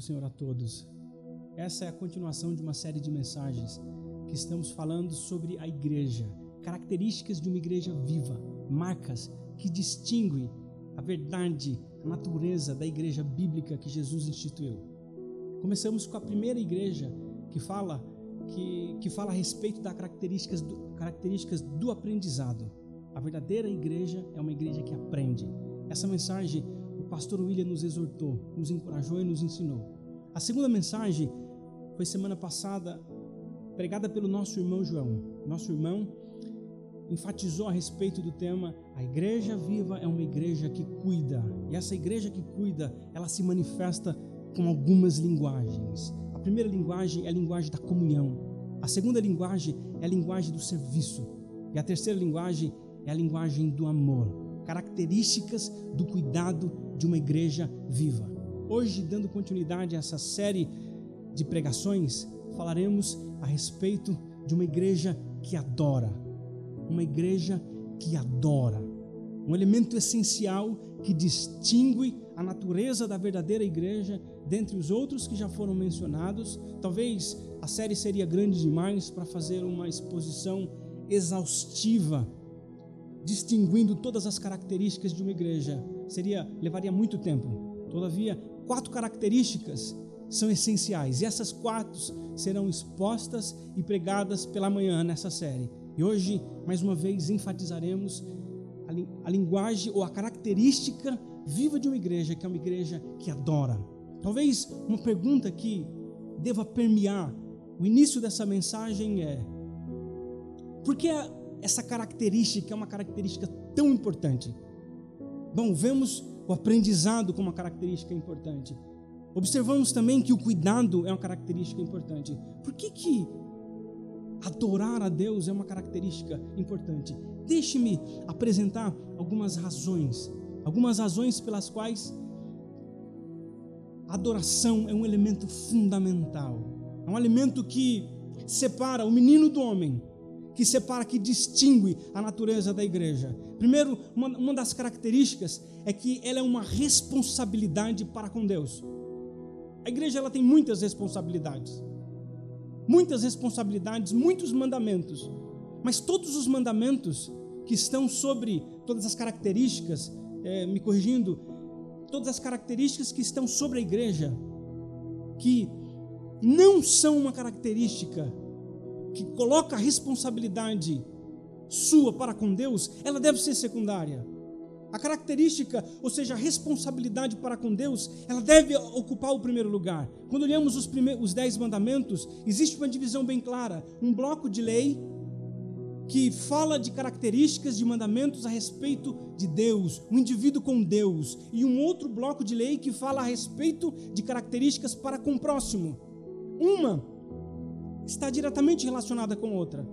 do Senhor a todos. Essa é a continuação de uma série de mensagens que estamos falando sobre a igreja, características de uma igreja viva, marcas que distinguem a verdade, a natureza da igreja bíblica que Jesus instituiu. Começamos com a primeira igreja que fala que, que fala a respeito das características do, características do aprendizado. A verdadeira igreja é uma igreja que aprende. Essa mensagem pastor William nos exortou, nos encorajou e nos ensinou. A segunda mensagem foi semana passada pregada pelo nosso irmão João. Nosso irmão enfatizou a respeito do tema a igreja viva é uma igreja que cuida. E essa igreja que cuida, ela se manifesta com algumas linguagens. A primeira linguagem é a linguagem da comunhão. A segunda linguagem é a linguagem do serviço. E a terceira linguagem é a linguagem do amor características do cuidado de uma igreja viva. Hoje, dando continuidade a essa série de pregações, falaremos a respeito de uma igreja que adora. Uma igreja que adora. Um elemento essencial que distingue a natureza da verdadeira igreja dentre os outros que já foram mencionados. Talvez a série seria grande demais para fazer uma exposição exaustiva distinguindo todas as características de uma igreja, seria levaria muito tempo. Todavia, quatro características são essenciais e essas quatro serão expostas e pregadas pela manhã nessa série. E hoje, mais uma vez, enfatizaremos a, a linguagem ou a característica viva de uma igreja, que é uma igreja que adora. Talvez uma pergunta que deva permear o início dessa mensagem é: por que essa característica é uma característica tão importante? Bom, vemos o aprendizado como uma característica importante. Observamos também que o cuidado é uma característica importante. Por que, que adorar a Deus é uma característica importante? Deixe-me apresentar algumas razões, algumas razões pelas quais a adoração é um elemento fundamental, é um elemento que separa o menino do homem, que separa, que distingue a natureza da igreja. Primeiro, uma, uma das características é que ela é uma responsabilidade para com Deus. A igreja ela tem muitas responsabilidades, muitas responsabilidades, muitos mandamentos, mas todos os mandamentos que estão sobre todas as características, é, me corrigindo, todas as características que estão sobre a igreja, que não são uma característica que coloca a responsabilidade sua para com Deus, ela deve ser secundária. A característica, ou seja, a responsabilidade para com Deus, ela deve ocupar o primeiro lugar. Quando olhamos os, primeiros, os dez mandamentos, existe uma divisão bem clara: um bloco de lei que fala de características de mandamentos a respeito de Deus, um indivíduo com Deus, e um outro bloco de lei que fala a respeito de características para com o próximo. Uma está diretamente relacionada com outra.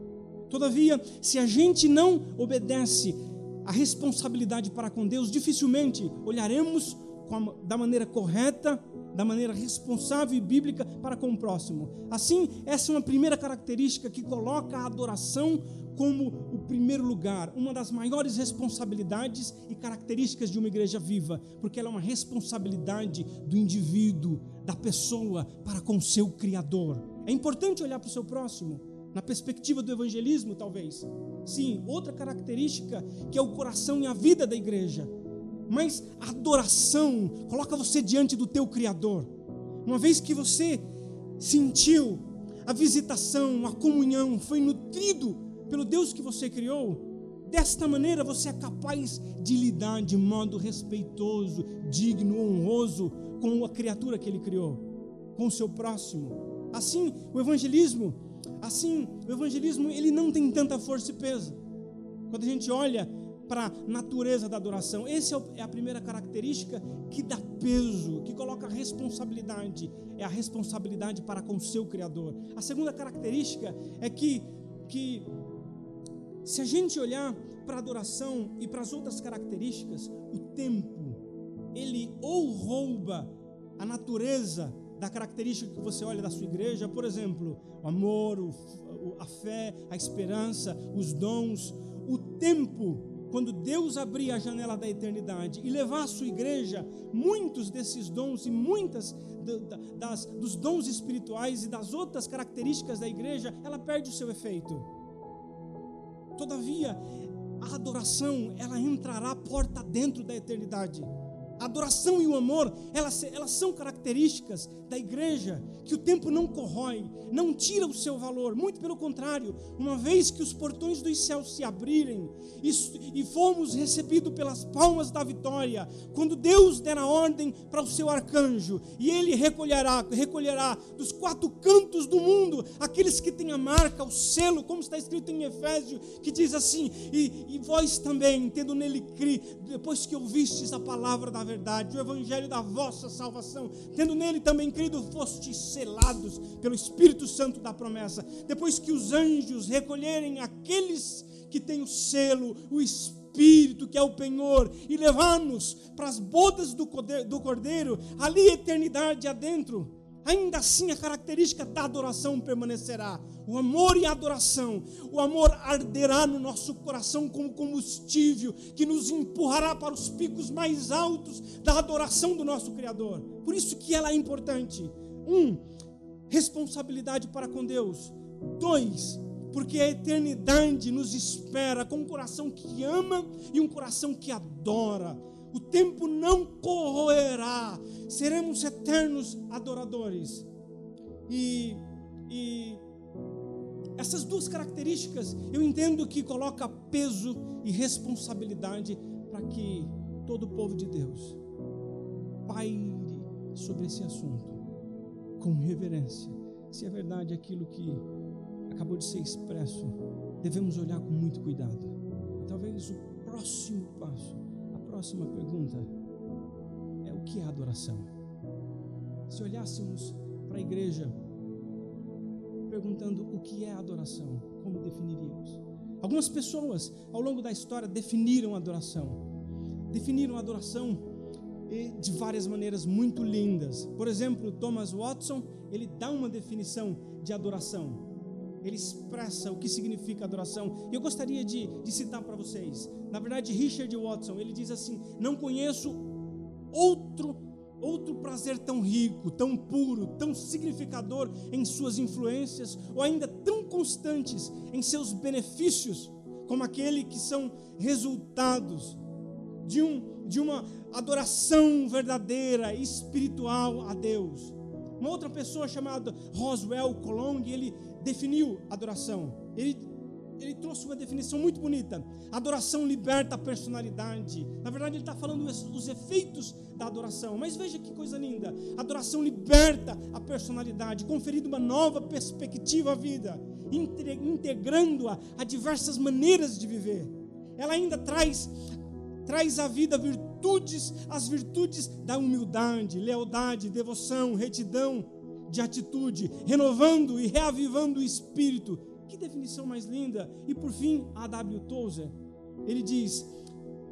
Todavia, se a gente não obedece a responsabilidade para com Deus, dificilmente olharemos da maneira correta, da maneira responsável e bíblica para com o próximo. Assim, essa é uma primeira característica que coloca a adoração como o primeiro lugar, uma das maiores responsabilidades e características de uma igreja viva, porque ela é uma responsabilidade do indivíduo, da pessoa para com seu Criador. É importante olhar para o seu próximo, na perspectiva do evangelismo, talvez. Sim, outra característica que é o coração e a vida da igreja. Mas a adoração coloca você diante do teu Criador. Uma vez que você sentiu a visitação, a comunhão, foi nutrido pelo Deus que você criou, desta maneira você é capaz de lidar de modo respeitoso, digno, honroso com a criatura que ele criou, com o seu próximo. Assim, o evangelismo, assim, o evangelismo, ele não tem tanta força e peso. Quando a gente olha para a natureza da adoração, essa é, é a primeira característica que dá peso, que coloca responsabilidade, é a responsabilidade para com o seu Criador. A segunda característica é que, que se a gente olhar para a adoração e para as outras características, o tempo, ele ou rouba a natureza da característica que você olha da sua igreja, por exemplo, o amor, o, a fé, a esperança, os dons, o tempo, quando Deus abrir a janela da eternidade e levar a sua igreja muitos desses dons e muitas das, dos dons espirituais e das outras características da igreja, ela perde o seu efeito. Todavia, a adoração, ela entrará porta dentro da eternidade. A adoração e o amor, elas, elas são características da igreja que o tempo não corrói, não tira o seu valor, muito pelo contrário, uma vez que os portões dos céus se abrirem e, e fomos recebidos pelas palmas da vitória, quando Deus der a ordem para o seu arcanjo, e ele recolherá, recolherá dos quatro cantos do mundo aqueles que têm a marca, o selo, como está escrito em Efésio, que diz assim: e, e vós também, tendo nele crido, depois que ouvistes a palavra da verdade, o evangelho da vossa salvação, tendo nele também crido, fostes selados pelo Espírito Santo da promessa. Depois que os anjos recolherem aqueles que têm o selo, o Espírito, que é o penhor, e levar-nos para as bodas do Cordeiro, ali eternidade adentro ainda assim a característica da adoração permanecerá. O amor e a adoração, o amor arderá no nosso coração como combustível que nos empurrará para os picos mais altos da adoração do nosso Criador. Por isso que ela é importante. Um, responsabilidade para com Deus. Dois, porque a eternidade nos espera com um coração que ama e um coração que adora o tempo não corroerá, seremos eternos adoradores. E, e essas duas características eu entendo que coloca peso e responsabilidade para que todo o povo de Deus paire sobre esse assunto com reverência. Se é verdade aquilo que acabou de ser expresso, devemos olhar com muito cuidado. Talvez o próximo passo próxima pergunta é o que é adoração? Se olhássemos para a igreja perguntando o que é adoração, como definiríamos? Algumas pessoas ao longo da história definiram adoração. Definiram adoração de várias maneiras muito lindas. Por exemplo, Thomas Watson, ele dá uma definição de adoração ele expressa o que significa adoração. E eu gostaria de, de citar para vocês. Na verdade, Richard Watson, ele diz assim: Não conheço outro outro prazer tão rico, tão puro, tão significador em suas influências, ou ainda tão constantes em seus benefícios, como aquele que são resultados de, um, de uma adoração verdadeira, espiritual a Deus. Uma outra pessoa chamada Roswell Colong, ele definiu adoração. Ele, ele trouxe uma definição muito bonita. Adoração liberta a personalidade. Na verdade, ele está falando os efeitos da adoração. Mas veja que coisa linda. Adoração liberta a personalidade, conferindo uma nova perspectiva à vida, integrando-a a diversas maneiras de viver. Ela ainda traz traz à vida virtudes, as virtudes da humildade, lealdade, devoção, retidão, de atitude, renovando e reavivando o espírito. Que definição mais linda! E por fim, A.W. Tozer, ele diz: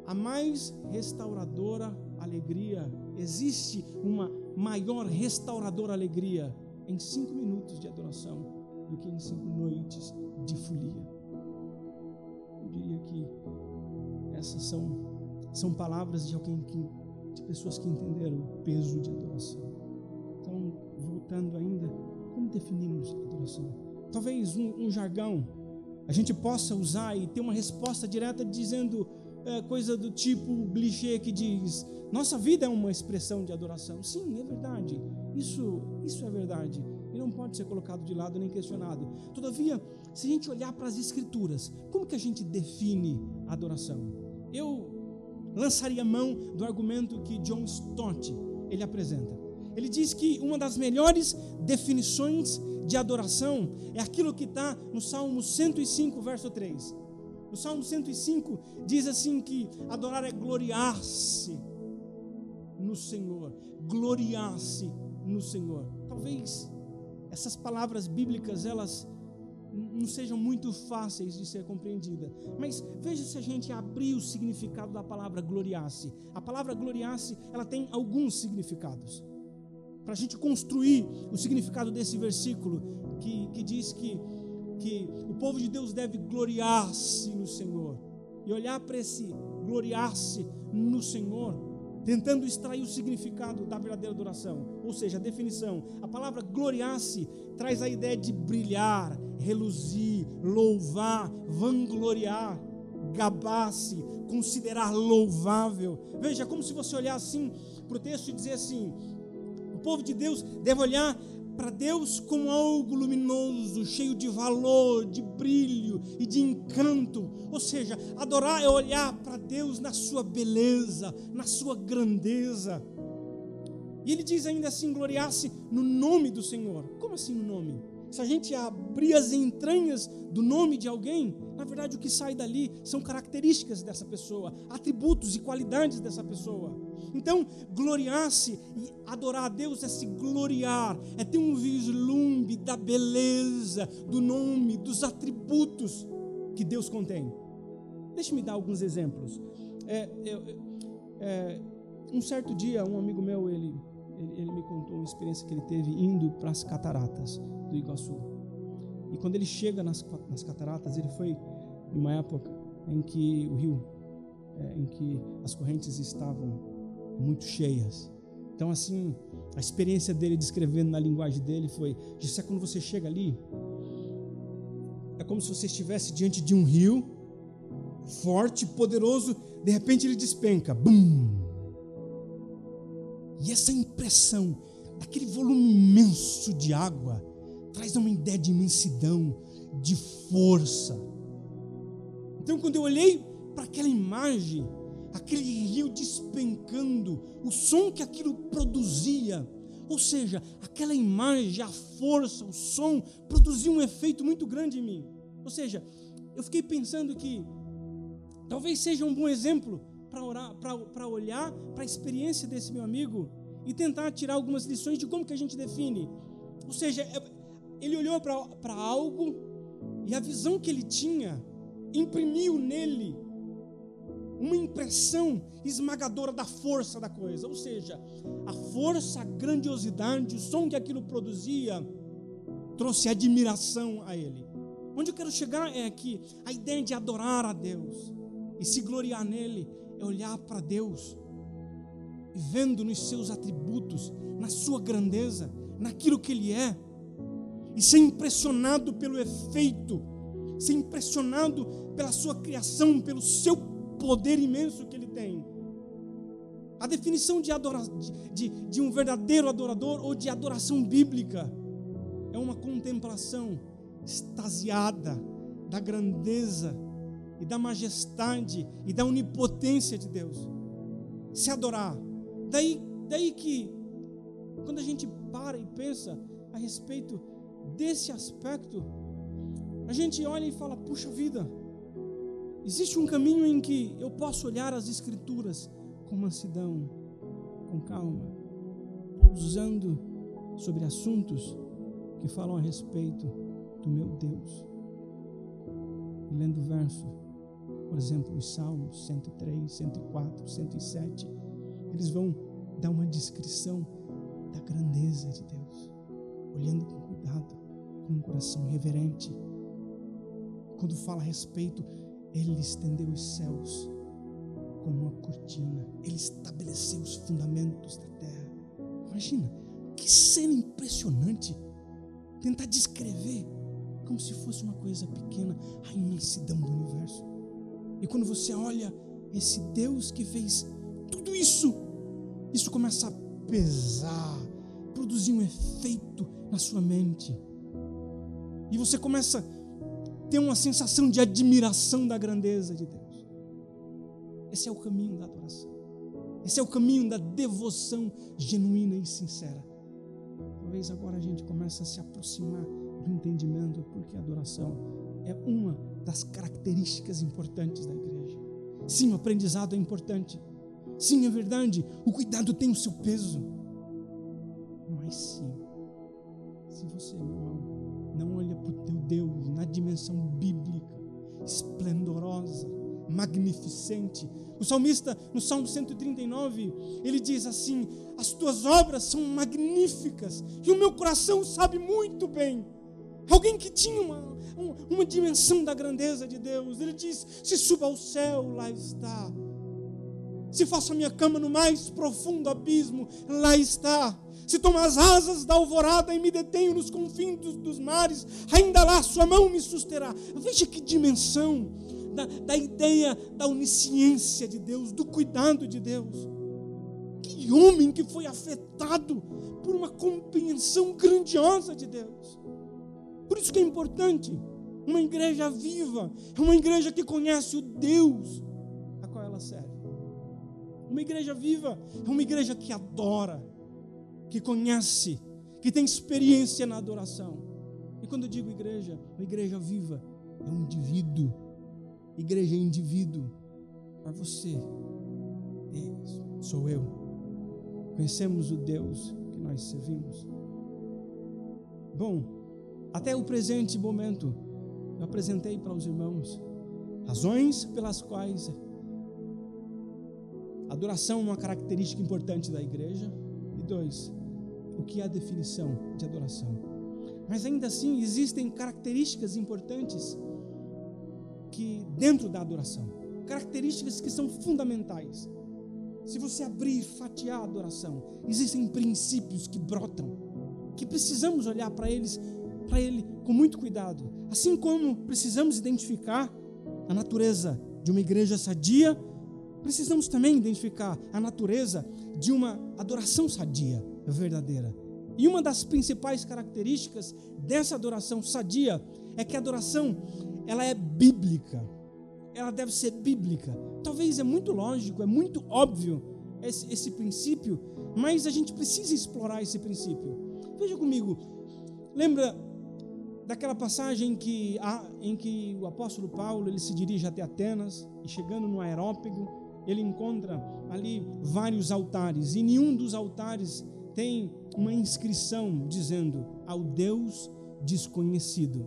a mais restauradora alegria, existe uma maior restauradora alegria em cinco minutos de adoração do que em cinco noites de folia. Eu diria que essas são, são palavras de alguém que, de pessoas que entenderam o peso de adoração voltando ainda, como definimos adoração? Talvez um, um jargão a gente possa usar e ter uma resposta direta dizendo é, coisa do tipo clichê que diz: nossa vida é uma expressão de adoração. Sim, é verdade. Isso, isso é verdade. E não pode ser colocado de lado nem questionado. Todavia, se a gente olhar para as Escrituras, como que a gente define adoração? Eu lançaria mão do argumento que John Stott ele apresenta. Ele diz que uma das melhores definições de adoração é aquilo que está no Salmo 105, verso 3. O Salmo 105 diz assim que adorar é gloriar-se no Senhor, gloriar-se no Senhor. Talvez essas palavras bíblicas elas não sejam muito fáceis de ser compreendidas. Mas veja se a gente abrir o significado da palavra gloriar-se. A palavra gloriar-se, ela tem alguns significados para a gente construir o significado desse versículo que, que diz que, que o povo de Deus deve gloriar-se no Senhor. e olhar para esse gloriar-se no Senhor, tentando extrair o significado da verdadeira adoração, ou seja, a definição. A palavra gloriar-se traz a ideia de brilhar, reluzir, louvar, vangloriar, gabar-se, considerar louvável. Veja, é como se você olhar assim para o texto e dizer assim: o povo de Deus deve olhar para Deus como algo luminoso, cheio de valor, de brilho e de encanto. Ou seja, adorar é olhar para Deus na sua beleza, na sua grandeza. E ele diz ainda assim: gloriar-se no nome do Senhor. Como assim no nome? Se a gente abrir as entranhas do nome de alguém, na verdade o que sai dali são características dessa pessoa, atributos e qualidades dessa pessoa. Então, gloriar-se e adorar a Deus é se gloriar, é ter um vislumbre da beleza, do nome, dos atributos que Deus contém. Deixe-me dar alguns exemplos. É, é, um certo dia, um amigo meu, ele, ele, ele me contou uma experiência que ele teve indo para as cataratas do Iguaçu. E quando ele chega nas, nas cataratas, ele foi em uma época em que o rio, é, em que as correntes estavam muito cheias. Então, assim, a experiência dele descrevendo na linguagem dele foi: Gissé, quando você chega ali, é como se você estivesse diante de um rio forte, poderoso, de repente ele despenca, bum! E essa impressão daquele volume imenso de água traz uma ideia de imensidão, de força. Então, quando eu olhei para aquela imagem, aquele rio despencando, o som que aquilo produzia, ou seja, aquela imagem, a força, o som, produzia um efeito muito grande em mim. Ou seja, eu fiquei pensando que talvez seja um bom exemplo para olhar para a experiência desse meu amigo e tentar tirar algumas lições de como que a gente define. Ou seja, é, ele olhou para algo e a visão que ele tinha imprimiu nele uma impressão esmagadora da força da coisa, ou seja, a força, a grandiosidade, o som que aquilo produzia trouxe admiração a ele. Onde eu quero chegar é que a ideia de adorar a Deus e se gloriar nele é olhar para Deus e vendo nos seus atributos, na sua grandeza, naquilo que ele é, e ser impressionado pelo efeito, ser impressionado pela sua criação, pelo seu poder imenso que ele tem. A definição de, adora, de, de um verdadeiro adorador ou de adoração bíblica é uma contemplação extasiada da grandeza e da majestade e da onipotência de Deus. Se adorar. Daí, daí que, quando a gente para e pensa a respeito desse aspecto, a gente olha e fala: puxa vida, existe um caminho em que eu posso olhar as Escrituras com mansidão, com calma, pousando sobre assuntos que falam a respeito do meu Deus. Lendo o verso, por exemplo, os Salmos 103, 104, 107, eles vão dar uma descrição da grandeza de Deus, olhando com cuidado com um coração reverente. Quando fala a respeito, Ele estendeu os céus como uma cortina, Ele estabeleceu os fundamentos da terra. Imagina, que cena impressionante! Tentar descrever como se fosse uma coisa pequena a imensidão do universo. E quando você olha esse Deus que fez tudo isso, isso começa a pesar, produzir um efeito na sua mente. E você começa a ter uma sensação de admiração da grandeza de Deus. Esse é o caminho da adoração. Esse é o caminho da devoção genuína e sincera. Talvez agora a gente comece a se aproximar do entendimento, porque a adoração é uma das características importantes da igreja. Sim, o aprendizado é importante. Sim, é verdade, o cuidado tem o seu peso. Mas sim, se você, meu irmão, não olha para o teu Deus na dimensão bíblica, esplendorosa, magnificente. O salmista, no Salmo 139, ele diz assim: As tuas obras são magníficas, e o meu coração sabe muito bem. Alguém que tinha uma, uma dimensão da grandeza de Deus. Ele diz: se suba ao céu, lá está. Se faça minha cama no mais profundo abismo, lá está. Se tomo as asas da alvorada e me detenho nos confins dos, dos mares, ainda lá sua mão me susterá. Veja que dimensão da, da ideia da onisciência de Deus, do cuidado de Deus. Que homem que foi afetado por uma compreensão grandiosa de Deus. Por isso que é importante uma igreja viva, é uma igreja que conhece o Deus a qual ela serve. Uma igreja viva é uma igreja que adora, que conhece, que tem experiência na adoração. E quando eu digo igreja, uma igreja viva é um indivíduo. Igreja é indivíduo. Para você, é, sou eu. Conhecemos o Deus que nós servimos. Bom, até o presente momento, eu apresentei para os irmãos razões pelas quais adoração é uma característica importante da igreja. E dois, o que é a definição de adoração. Mas ainda assim existem características importantes que dentro da adoração, características que são fundamentais. Se você abrir e fatiar a adoração, existem princípios que brotam, que precisamos olhar para eles, para ele com muito cuidado. Assim como precisamos identificar a natureza de uma igreja sadia, precisamos também identificar a natureza de uma adoração sadia, verdadeira. E uma das principais características dessa adoração sadia é que a adoração ela é bíblica. Ela deve ser bíblica. Talvez é muito lógico, é muito óbvio esse, esse princípio, mas a gente precisa explorar esse princípio. Veja comigo, lembra daquela passagem em que, em que o apóstolo Paulo ele se dirige até Atenas e chegando no aerópago ele encontra ali vários altares e nenhum dos altares tem uma inscrição dizendo ao Deus desconhecido.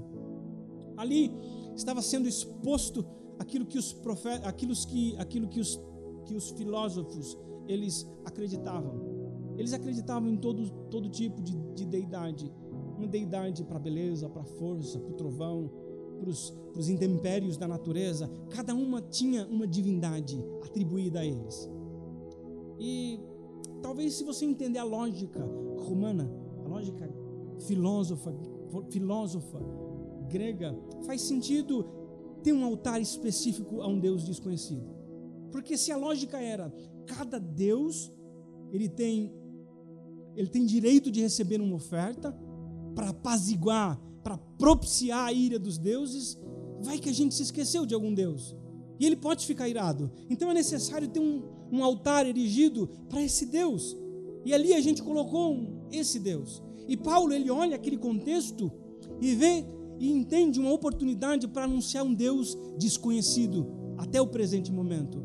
Ali estava sendo exposto aquilo que os profetas, aquilo que, aquilo que os, que os filósofos eles acreditavam. Eles acreditavam em todo, todo tipo de, de deidade. Uma deidade para a beleza, para a força, para o trovão, para os intempéries da natureza. Cada uma tinha uma divindade atribuída a eles. E talvez se você entender a lógica romana, a lógica filósofa, filósofa grega, faz sentido ter um altar específico a um Deus desconhecido. Porque se a lógica era cada Deus ele tem ele tem direito de receber uma oferta para apaziguar, para propiciar a ira dos deuses, vai que a gente se esqueceu de algum Deus. E ele pode ficar irado. Então é necessário ter um, um altar erigido para esse Deus. E ali a gente colocou um, esse Deus. E Paulo ele olha aquele contexto e vê e entende uma oportunidade para anunciar um Deus desconhecido até o presente momento.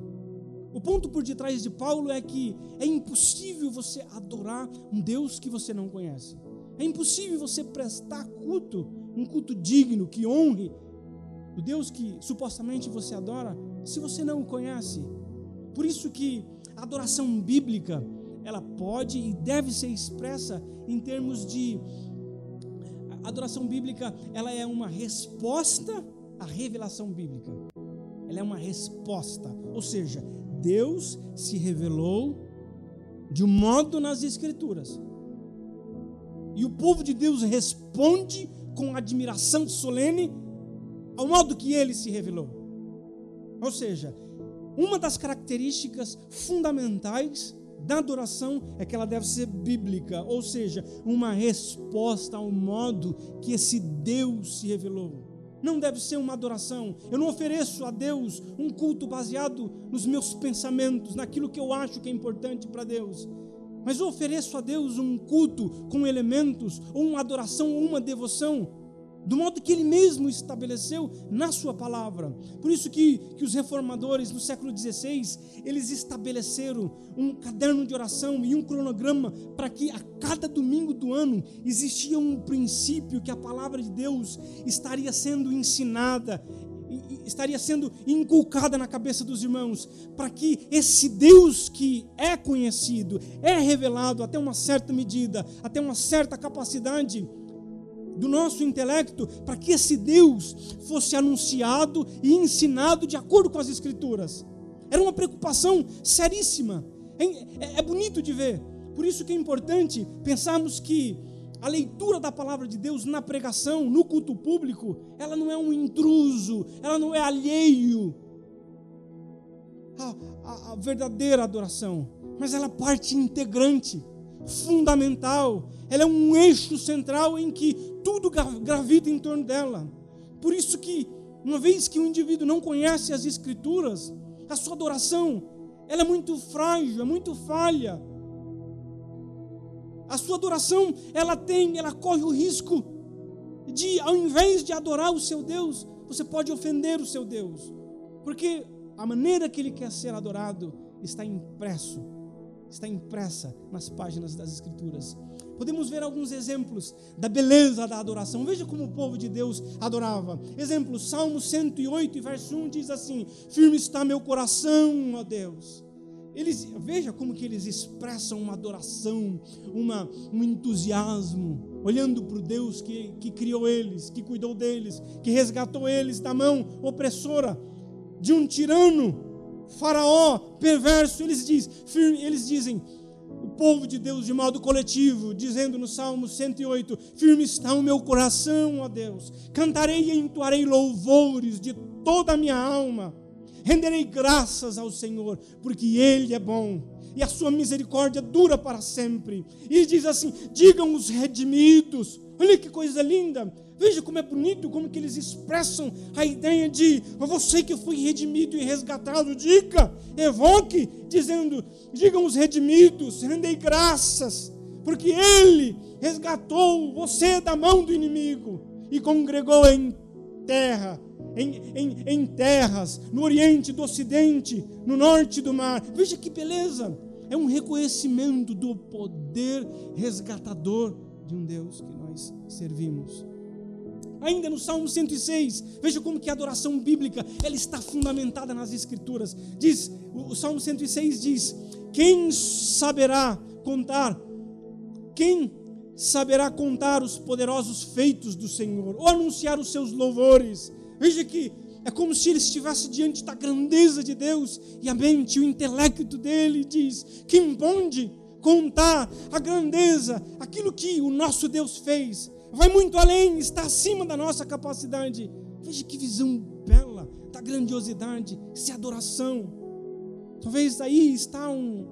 O ponto por detrás de Paulo é que é impossível você adorar um Deus que você não conhece. É impossível você prestar culto, um culto digno que honre o Deus que supostamente você adora, se você não o conhece. Por isso que a adoração bíblica, ela pode e deve ser expressa em termos de a adoração bíblica, ela é uma resposta à revelação bíblica. Ela é uma resposta, ou seja, Deus se revelou de um modo nas escrituras. E o povo de Deus responde com admiração solene ao modo que ele se revelou. Ou seja, uma das características fundamentais da adoração é que ela deve ser bíblica, ou seja, uma resposta ao modo que esse Deus se revelou. Não deve ser uma adoração. Eu não ofereço a Deus um culto baseado nos meus pensamentos, naquilo que eu acho que é importante para Deus. Mas eu ofereço a Deus um culto com elementos, ou uma adoração, ou uma devoção do modo que ele mesmo estabeleceu na sua palavra. Por isso que, que os reformadores no século XVI, eles estabeleceram um caderno de oração e um cronograma para que a cada domingo do ano existia um princípio que a palavra de Deus estaria sendo ensinada, estaria sendo inculcada na cabeça dos irmãos, para que esse Deus que é conhecido, é revelado até uma certa medida, até uma certa capacidade, do nosso intelecto para que esse Deus fosse anunciado e ensinado de acordo com as Escrituras. Era uma preocupação seríssima. É, é, é bonito de ver. Por isso que é importante pensarmos que a leitura da palavra de Deus na pregação, no culto público, ela não é um intruso, ela não é alheio à, à, à verdadeira adoração, mas ela é parte integrante, fundamental, ela é um eixo central em que tudo gravita em torno dela. Por isso que, uma vez que o indivíduo não conhece as escrituras, a sua adoração, ela é muito frágil, é muito falha. A sua adoração, ela tem, ela corre o risco de, ao invés de adorar o seu Deus, você pode ofender o seu Deus. Porque a maneira que ele quer ser adorado está impresso, está impressa nas páginas das Escrituras. Podemos ver alguns exemplos da beleza da adoração. Veja como o povo de Deus adorava. Exemplo, Salmo 108, verso 1 diz assim: Firme está meu coração, ó Deus. Eles, veja como que eles expressam uma adoração, uma, um entusiasmo, olhando para o Deus que, que criou eles, que cuidou deles, que resgatou eles da mão opressora de um tirano, faraó perverso. Eles, diz, eles dizem, o povo de Deus de modo coletivo, dizendo no Salmo 108: Firme está o meu coração, ó Deus, cantarei e entoarei louvores de toda a minha alma, renderei graças ao Senhor, porque Ele é bom e a sua misericórdia dura para sempre. E diz assim: digam os redimidos, olha que coisa linda, Veja como é bonito, como que eles expressam a ideia de você que foi redimido e resgatado, diga, evoque, dizendo, digam os redimidos, rendei graças, porque Ele resgatou você da mão do inimigo e congregou em terra, em, em, em terras, no oriente, do ocidente, no norte do mar. Veja que beleza! É um reconhecimento do poder resgatador de um Deus que nós servimos. Ainda no Salmo 106, veja como que a adoração bíblica, ela está fundamentada nas escrituras. Diz, o Salmo 106 diz: "Quem saberá contar? Quem saberá contar os poderosos feitos do Senhor ou anunciar os seus louvores?" Veja que é como se ele estivesse diante da grandeza de Deus e a mente, o intelecto dele diz: "Quem pode contar a grandeza, aquilo que o nosso Deus fez?" vai muito além, está acima da nossa capacidade. Veja que visão bela da grandiosidade, se adoração. Talvez aí está um,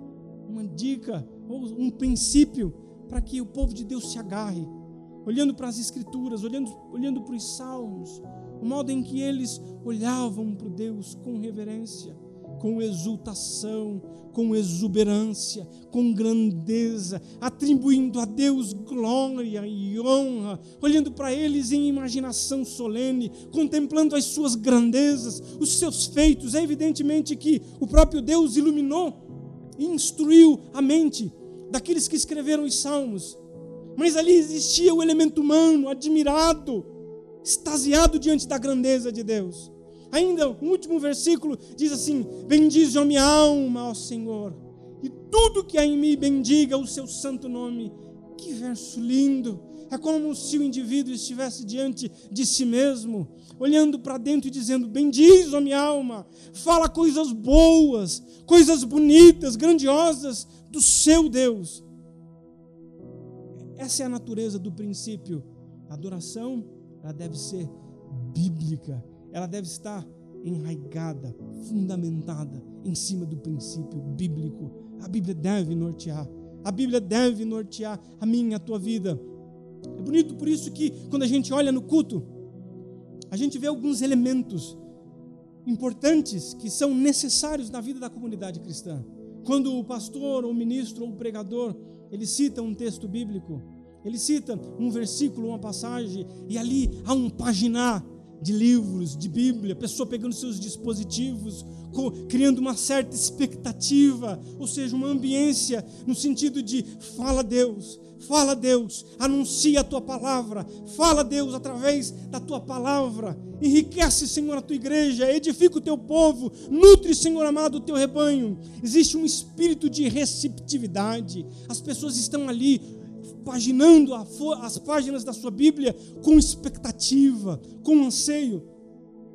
uma dica ou um princípio para que o povo de Deus se agarre, olhando para as Escrituras, olhando, olhando para os Salmos, o modo em que eles olhavam para Deus com reverência com exultação, com exuberância, com grandeza, atribuindo a Deus glória e honra, olhando para eles em imaginação solene, contemplando as suas grandezas, os seus feitos. É evidentemente que o próprio Deus iluminou e instruiu a mente daqueles que escreveram os salmos. Mas ali existia o elemento humano, admirado, extasiado diante da grandeza de Deus. Ainda o último versículo diz assim: Bendize a minha alma, ó Senhor, e tudo que há em mim bendiga o seu santo nome. Que verso lindo! É como se o indivíduo estivesse diante de si mesmo, olhando para dentro e dizendo: Bendize a minha alma, fala coisas boas, coisas bonitas, grandiosas do seu Deus. Essa é a natureza do princípio. Adoração, ela deve ser bíblica, ela deve estar enraigada, fundamentada em cima do princípio bíblico. A Bíblia deve nortear. A Bíblia deve nortear a minha, a tua vida. É bonito por isso que quando a gente olha no culto, a gente vê alguns elementos importantes que são necessários na vida da comunidade cristã. Quando o pastor, ou o ministro, ou o pregador, ele cita um texto bíblico, ele cita um versículo, uma passagem, e ali há um paginar de livros, de Bíblia, pessoa pegando seus dispositivos, criando uma certa expectativa, ou seja, uma ambiência no sentido de fala Deus, fala Deus, anuncia a tua palavra, fala Deus através da tua palavra, enriquece, Senhor, a tua igreja, edifica o teu povo, nutre, Senhor amado, o teu rebanho. Existe um espírito de receptividade, as pessoas estão ali paginando as páginas da sua Bíblia com expectativa, com anseio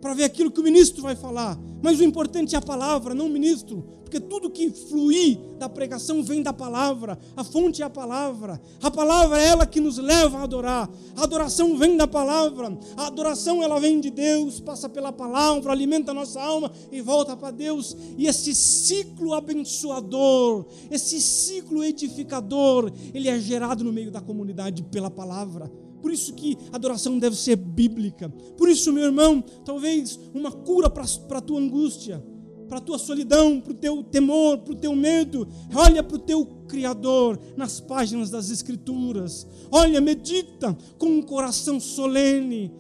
para ver aquilo que o ministro vai falar. Mas o importante é a palavra, não o ministro, porque tudo que fluir da pregação vem da palavra. A fonte é a palavra. A palavra é ela que nos leva a adorar. A adoração vem da palavra. A adoração ela vem de Deus, passa pela palavra, alimenta a nossa alma e volta para Deus. E esse ciclo abençoador, esse ciclo edificador, ele é gerado no meio da comunidade pela palavra. Por isso que a adoração deve ser bíblica. Por isso, meu irmão, talvez uma cura para a tua angústia, para a tua solidão, para o teu temor, para o teu medo. Olha para o teu Criador nas páginas das Escrituras. Olha, medita com um coração solene.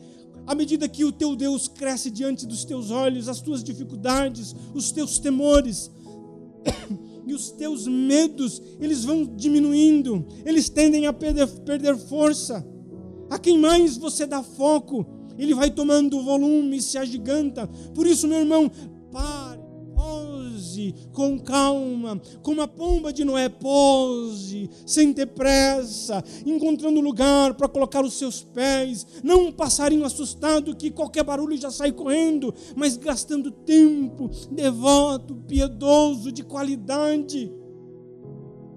À medida que o teu Deus cresce diante dos teus olhos, as tuas dificuldades, os teus temores, e os teus medos, eles vão diminuindo, eles tendem a perder, perder força. A quem mais você dá foco, ele vai tomando volume, se agiganta. Por isso, meu irmão, pare, pose com calma, como a pomba de Noé, pose, sem ter pressa, encontrando lugar para colocar os seus pés. Não um passarinho assustado que qualquer barulho já sai correndo, mas gastando tempo, devoto, piedoso, de qualidade.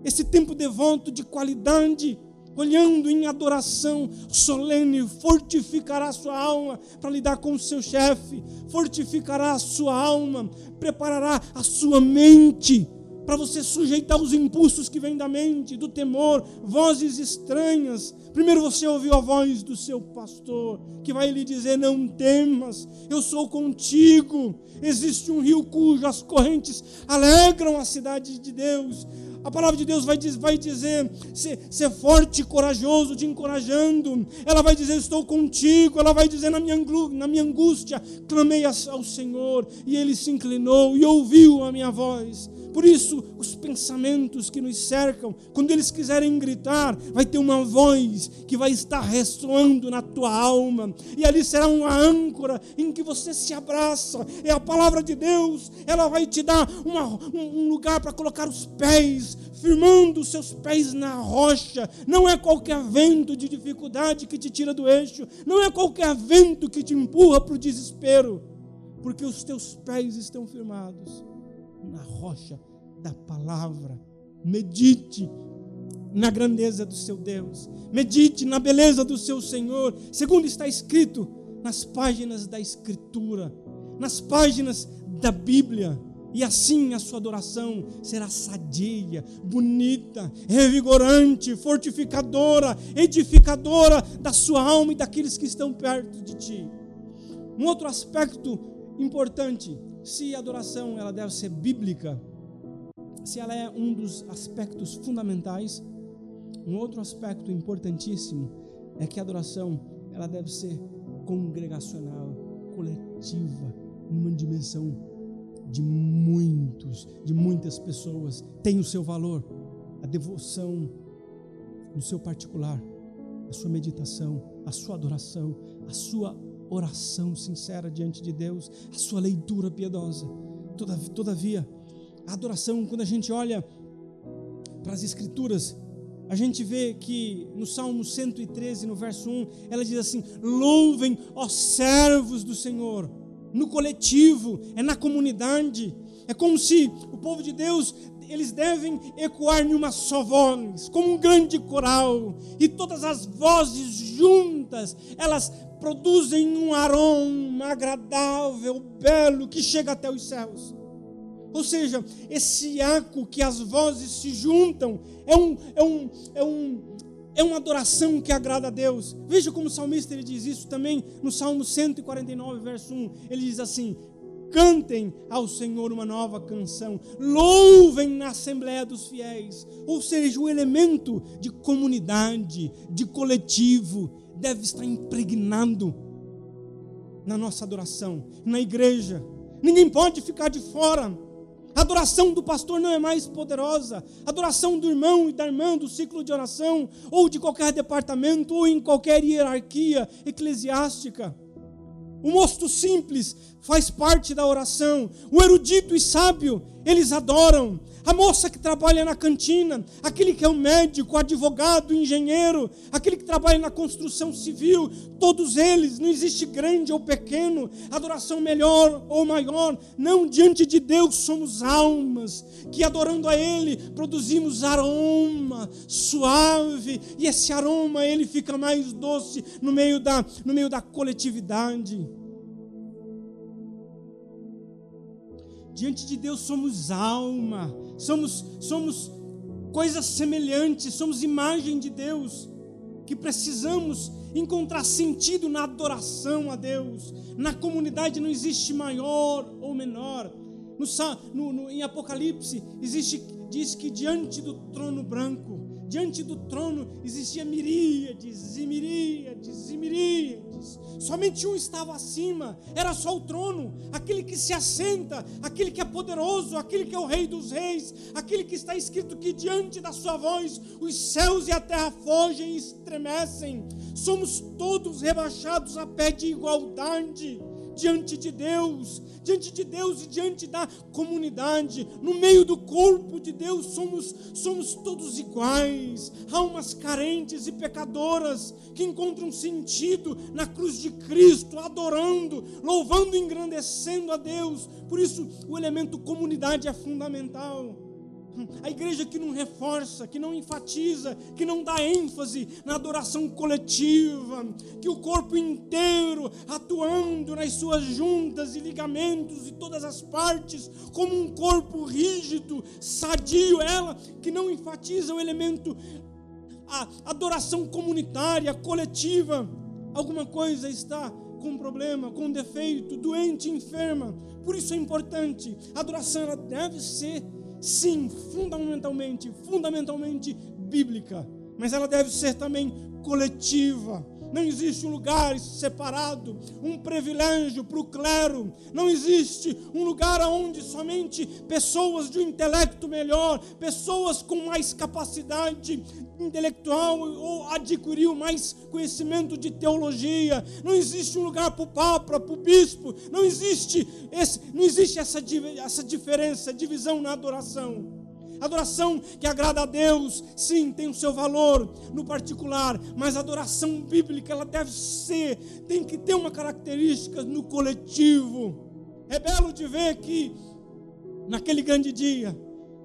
Esse tempo devoto de qualidade olhando em adoração solene, fortificará sua alma para lidar com o seu chefe, fortificará a sua alma, preparará a sua mente para você sujeitar os impulsos que vêm da mente, do temor, vozes estranhas. Primeiro você ouviu a voz do seu pastor, que vai lhe dizer: Não temas, eu sou contigo. Existe um rio cujas correntes alegram a cidade de Deus. A palavra de Deus vai, vai dizer: ser, ser forte e corajoso, te encorajando. Ela vai dizer: Estou contigo. Ela vai dizer: Na minha, na minha angústia, clamei ao Senhor, e ele se inclinou e ouviu a minha voz. Por isso, os pensamentos que nos cercam, quando eles quiserem gritar, vai ter uma voz que vai estar ressoando na tua alma, e ali será uma âncora em que você se abraça. É a palavra de Deus, ela vai te dar uma, um lugar para colocar os pés, firmando os seus pés na rocha. Não é qualquer vento de dificuldade que te tira do eixo, não é qualquer vento que te empurra para o desespero, porque os teus pés estão firmados na rocha da palavra. Medite na grandeza do seu Deus. Medite na beleza do seu Senhor, segundo está escrito nas páginas da Escritura, nas páginas da Bíblia. E assim a sua adoração será sadia, bonita, revigorante, fortificadora, edificadora da sua alma e daqueles que estão perto de ti. Um outro aspecto importante se a adoração ela deve ser bíblica, se ela é um dos aspectos fundamentais, um outro aspecto importantíssimo é que a adoração ela deve ser congregacional, coletiva, numa dimensão de muitos, de muitas pessoas, tem o seu valor. A devoção no seu particular, a sua meditação, a sua adoração, a sua oração sincera diante de Deus, a sua leitura piedosa. Todavia, a adoração, quando a gente olha para as Escrituras, a gente vê que no Salmo 113, no verso 1, ela diz assim: Louvem, ó servos do Senhor. No coletivo, é na comunidade. É como se o povo de Deus, eles devem ecoar em uma só voz, como um grande coral, e todas as vozes juntas, elas produzem um aroma agradável, belo, que chega até os céus. Ou seja, esse eco que as vozes se juntam é, um, é, um, é, um, é uma adoração que agrada a Deus. Veja como o salmista ele diz isso também no Salmo 149, verso 1. Ele diz assim: Cantem ao Senhor uma nova canção, louvem na Assembleia dos Fiéis. Ou seja, o elemento de comunidade, de coletivo, deve estar impregnado na nossa adoração, na igreja. Ninguém pode ficar de fora. A adoração do pastor não é mais poderosa. A adoração do irmão e da irmã do ciclo de oração, ou de qualquer departamento, ou em qualquer hierarquia eclesiástica. O mosto simples faz parte da oração. O erudito e sábio, eles adoram. A moça que trabalha na cantina, aquele que é o médico, o advogado, o engenheiro, aquele que trabalha na construção civil, todos eles, não existe grande ou pequeno, adoração melhor ou maior, não, diante de Deus somos almas, que adorando a Ele produzimos aroma suave, e esse aroma ele fica mais doce no meio da, no meio da coletividade. Diante de Deus somos alma, somos, somos coisas semelhantes, somos imagem de Deus, que precisamos encontrar sentido na adoração a Deus. Na comunidade não existe maior ou menor. No, no, no, em Apocalipse existe, diz que diante do trono branco diante do trono existia miríades e miríades e miríades. Somente um estava acima, era só o trono, aquele que se assenta, aquele que é poderoso, aquele que é o rei dos reis, aquele que está escrito que diante da sua voz os céus e a terra fogem e estremecem. Somos todos rebaixados a pé de igualdade diante de Deus, diante de Deus e diante da comunidade, no meio do corpo de Deus, somos, somos todos iguais, almas carentes e pecadoras que encontram sentido na cruz de Cristo, adorando, louvando e engrandecendo a Deus. Por isso, o elemento comunidade é fundamental. A igreja que não reforça, que não enfatiza, que não dá ênfase na adoração coletiva, que o corpo inteiro atuando nas suas juntas e ligamentos e todas as partes, como um corpo rígido, sadio, ela que não enfatiza o elemento, a adoração comunitária, coletiva, alguma coisa está com problema, com defeito, doente, enferma. Por isso é importante, a adoração ela deve ser sim, fundamentalmente, fundamentalmente bíblica, mas ela deve ser também coletiva. Não existe um lugar separado, um privilégio para o clero. Não existe um lugar onde somente pessoas de um intelecto melhor, pessoas com mais capacidade intelectual ou adquiriu mais conhecimento de teologia. Não existe um lugar para o papa, para o bispo. Não existe, esse, não existe essa, essa diferença, divisão na adoração. Adoração que agrada a Deus, sim, tem o seu valor no particular, mas a adoração bíblica ela deve ser, tem que ter uma característica no coletivo. É belo de ver que naquele grande dia,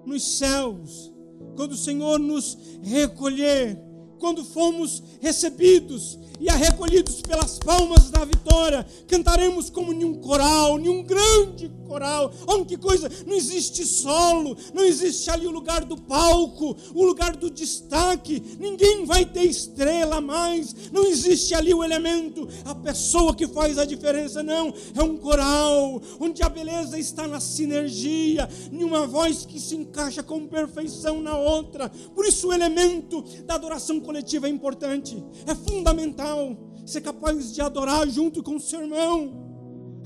nos céus, quando o Senhor nos recolher, quando fomos recebidos e recolhidos pelas palmas da vitória, cantaremos como nenhum coral, nenhum grande coral. Oh, que coisa! Não existe solo, não existe ali o lugar do palco, o lugar do destaque. Ninguém vai ter estrela mais. Não existe ali o elemento, a pessoa que faz a diferença, não. É um coral, onde a beleza está na sinergia, em uma voz que se encaixa com perfeição na outra. Por isso, o elemento da adoração coletiva é importante, é fundamental. Ser capaz de adorar junto com o seu irmão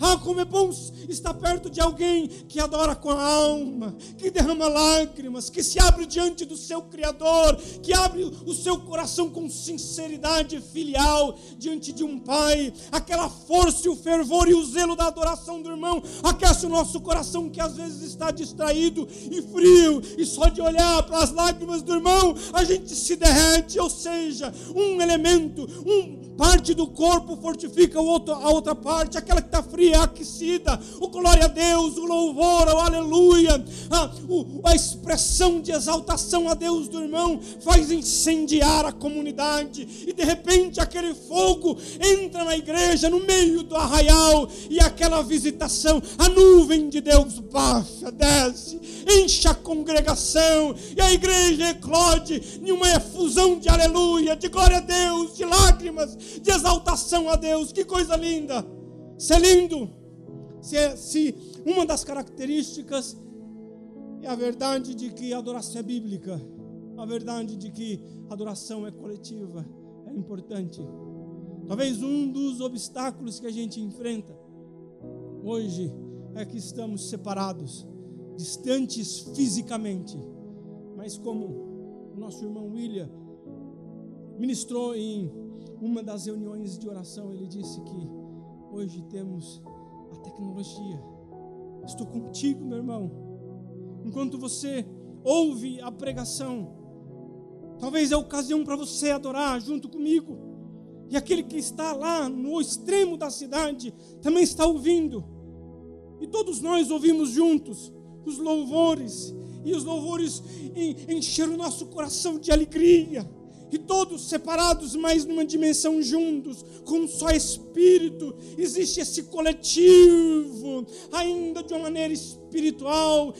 ah, como é bom estar perto de alguém que adora com a alma, que derrama lágrimas, que se abre diante do seu Criador, que abre o seu coração com sinceridade filial diante de um Pai. Aquela força e o fervor e o zelo da adoração do irmão aquece o nosso coração que às vezes está distraído e frio, e só de olhar para as lágrimas do irmão a gente se derrete. Ou seja, um elemento, um parte do corpo fortifica a outra parte, aquela que está fria é aquecida, o glória a Deus, o louvor, o aleluia, a, o, a expressão de exaltação a Deus do irmão faz incendiar a comunidade, e de repente aquele fogo entra na igreja, no meio do arraial, e aquela visitação, a nuvem de Deus baixa, desce, enche a congregação, e a igreja eclode em uma efusão de aleluia, de glória a Deus, de lágrimas, de exaltação a Deus. Que coisa linda! Isso é lindo. Se, é, se uma das características é a verdade de que a adoração é bíblica, a verdade de que a adoração é coletiva, é importante. Talvez um dos obstáculos que a gente enfrenta hoje é que estamos separados, distantes fisicamente, mas como o nosso irmão William ministrou em uma das reuniões de oração, ele disse que hoje temos a tecnologia. Estou contigo, meu irmão. Enquanto você ouve a pregação, talvez é ocasião para você adorar junto comigo. E aquele que está lá no extremo da cidade também está ouvindo. E todos nós ouvimos juntos os louvores, e os louvores encheram o nosso coração de alegria e todos separados, mas numa dimensão juntos, com um só Espírito, existe esse coletivo, ainda de uma maneira espiritual,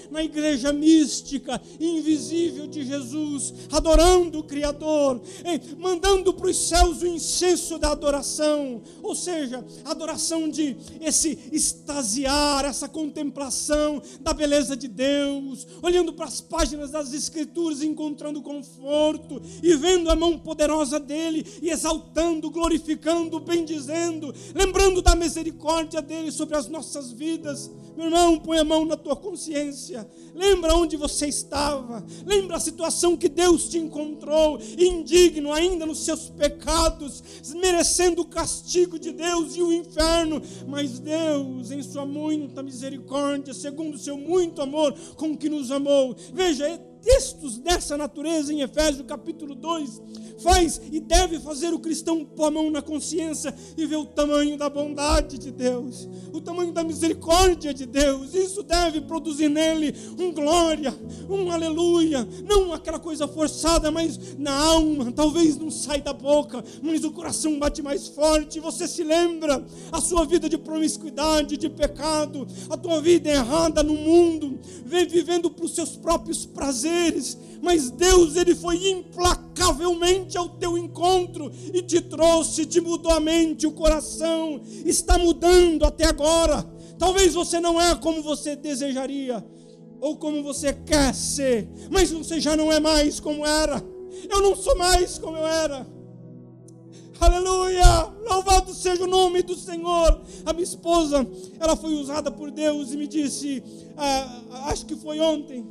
na igreja mística, invisível de Jesus, adorando o Criador, mandando para os céus o incenso da adoração, ou seja, adoração de esse extasiar, essa contemplação da beleza de Deus, olhando para as páginas das Escrituras, encontrando conforto e vendo a mão poderosa dele e exaltando, glorificando, bendizendo, lembrando da misericórdia dele sobre as nossas vidas. Meu irmão, põe a mão na tua consciência. Lembra onde você estava. Lembra a situação que Deus te encontrou, indigno ainda nos seus pecados, merecendo o castigo de Deus e o inferno. Mas Deus, em sua muita misericórdia, segundo o seu muito amor com que nos amou. Veja, textos dessa natureza em Efésios capítulo 2 faz e deve fazer o cristão pôr a mão na consciência e ver o tamanho da bondade de Deus, o tamanho da misericórdia de Deus. Isso deve produzir nele um glória, um aleluia, não aquela coisa forçada, mas na alma, talvez não sai da boca, mas o coração bate mais forte. Você se lembra a sua vida de promiscuidade, de pecado, a tua vida errada no mundo, vem vivendo para os seus próprios prazeres, mas Deus ele foi implacavelmente ao teu encontro e te trouxe, te mudou a mente, o coração, está mudando até agora. Talvez você não é como você desejaria ou como você quer ser, mas você já não é mais como era. Eu não sou mais como eu era. Aleluia! Louvado seja o nome do Senhor. A minha esposa, ela foi usada por Deus e me disse, ah, acho que foi ontem,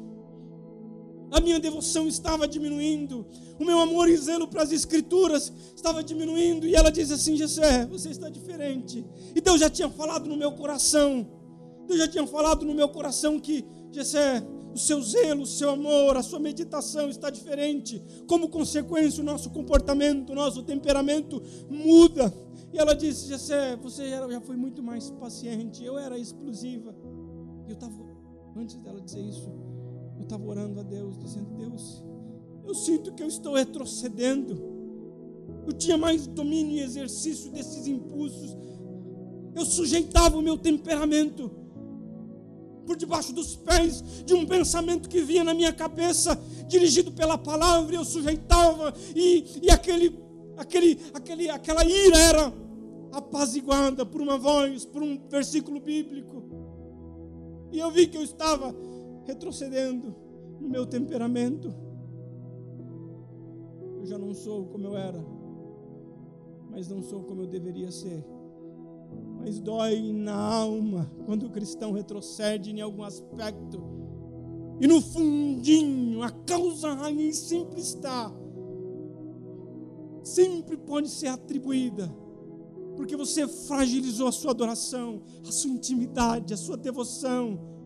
a minha devoção estava diminuindo, o meu amor e zelo para as Escrituras estava diminuindo, e ela disse assim: Jessé, você está diferente. E Deus já tinha falado no meu coração, Deus já tinha falado no meu coração que, Jessé, o seu zelo, o seu amor, a sua meditação está diferente. Como consequência, o nosso comportamento, o nosso temperamento muda. E ela disse: Jessé, você já foi muito mais paciente, eu era explosiva. Eu estava, antes dela dizer isso, eu estava orando a Deus, dizendo: Deus, eu sinto que eu estou retrocedendo. Eu tinha mais domínio e exercício desses impulsos. Eu sujeitava o meu temperamento por debaixo dos pés de um pensamento que vinha na minha cabeça, dirigido pela palavra, eu sujeitava e, e aquele, aquele, aquele, aquela ira era apaziguada por uma voz, por um versículo bíblico. E eu vi que eu estava retrocedendo no meu temperamento. Eu já não sou como eu era, mas não sou como eu deveria ser. Mas dói na alma quando o cristão retrocede em algum aspecto. E no fundinho, a causa raiz sempre está. Sempre pode ser atribuída. Porque você fragilizou a sua adoração, a sua intimidade, a sua devoção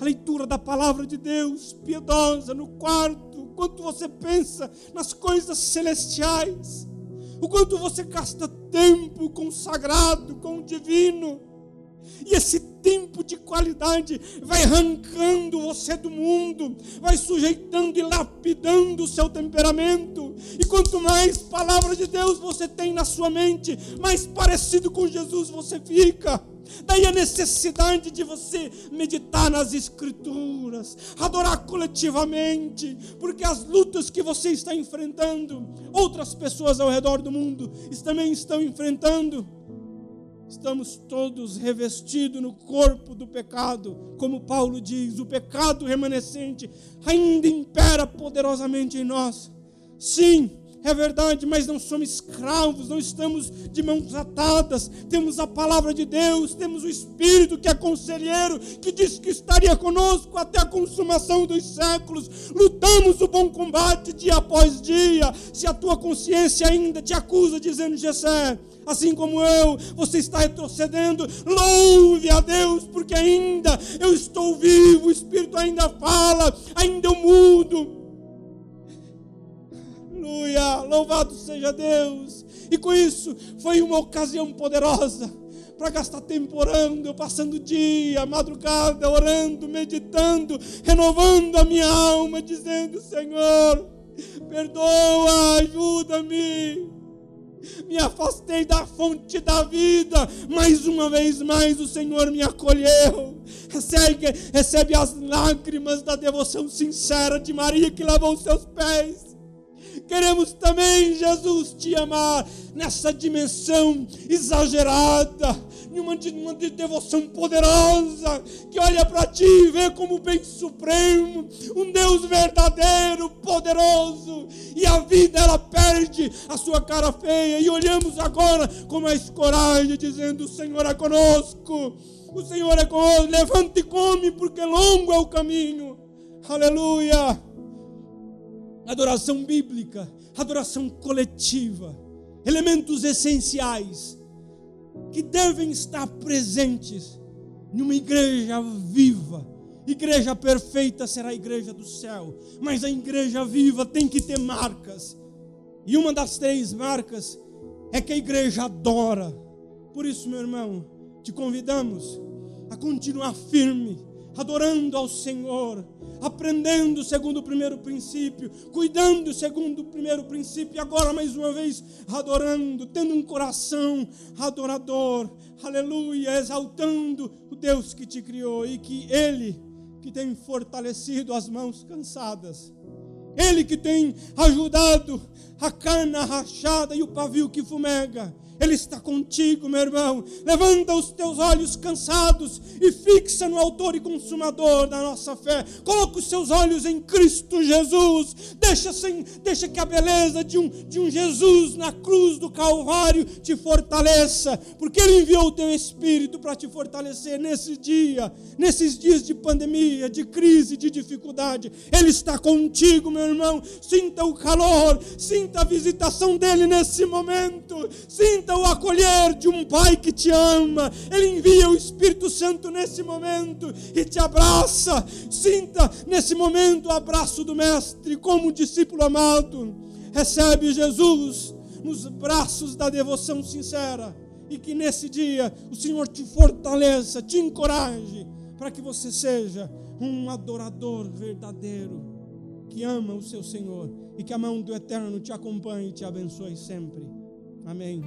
a leitura da palavra de Deus, piedosa no quarto, o quanto você pensa nas coisas celestiais, o quanto você gasta tempo consagrado com o divino. E esse tempo de qualidade vai arrancando você do mundo, vai sujeitando e lapidando o seu temperamento. E quanto mais palavra de Deus você tem na sua mente, mais parecido com Jesus você fica. Daí a necessidade de você meditar nas Escrituras, adorar coletivamente, porque as lutas que você está enfrentando, outras pessoas ao redor do mundo também estão enfrentando. Estamos todos revestidos no corpo do pecado, como Paulo diz, o pecado remanescente ainda impera poderosamente em nós. Sim, é verdade, mas não somos escravos, não estamos de mãos atadas. Temos a palavra de Deus, temos o Espírito que é conselheiro, que diz que estaria conosco até a consumação dos séculos. Lutamos o bom combate dia após dia. Se a tua consciência ainda te acusa, dizendo, Gessé, assim como eu, você está retrocedendo. Louve a Deus, porque ainda eu estou vivo, o Espírito ainda fala, ainda eu mudo. Aleluia! Louvado seja Deus! E com isso foi uma ocasião poderosa para gastar tempo orando, passando dia, madrugada, orando, meditando, renovando a minha alma, dizendo: Senhor, perdoa, ajuda-me. Me afastei da fonte da vida, mais uma vez mais o Senhor me acolheu. Recebe, recebe as lágrimas da devoção sincera de Maria que lavou os seus pés Queremos também, Jesus, te amar nessa dimensão exagerada, numa uma devoção poderosa, que olha para ti e vê como bem supremo, um Deus verdadeiro, poderoso, e a vida ela perde a sua cara feia, e olhamos agora com mais coragem, dizendo: O Senhor é conosco, o Senhor é conosco, levante e come, porque longo é o caminho. Aleluia adoração bíblica, adoração coletiva, elementos essenciais que devem estar presentes numa igreja viva. Igreja perfeita será a igreja do céu, mas a igreja viva tem que ter marcas. E uma das três marcas é que a igreja adora. Por isso, meu irmão, te convidamos a continuar firme, adorando ao Senhor, aprendendo segundo o primeiro princípio, cuidando segundo o primeiro princípio, e agora mais uma vez adorando, tendo um coração adorador, aleluia, exaltando o Deus que te criou e que Ele que tem fortalecido as mãos cansadas, Ele que tem ajudado a cana rachada e o pavio que fumega, ele está contigo, meu irmão. Levanta os teus olhos cansados e fixa no autor e consumador da nossa fé. Coloca os seus olhos em Cristo Jesus. Deixa, sem, deixa que a beleza de um, de um Jesus na cruz do Calvário te fortaleça, porque Ele enviou o teu Espírito para te fortalecer nesse dia, nesses dias de pandemia, de crise, de dificuldade. Ele está contigo, meu irmão. Sinta o calor, sinta a visitação dele nesse momento. Sinta O acolher de um Pai que te ama. Ele envia o Espírito Santo nesse momento e te abraça. Sinta nesse momento o abraço do Mestre, como discípulo amado. Recebe Jesus nos braços da devoção sincera. E que nesse dia o Senhor te fortaleça, te encoraje, para que você seja um adorador verdadeiro, que ama o seu Senhor e que a mão do Eterno te acompanhe e te abençoe sempre. Amém.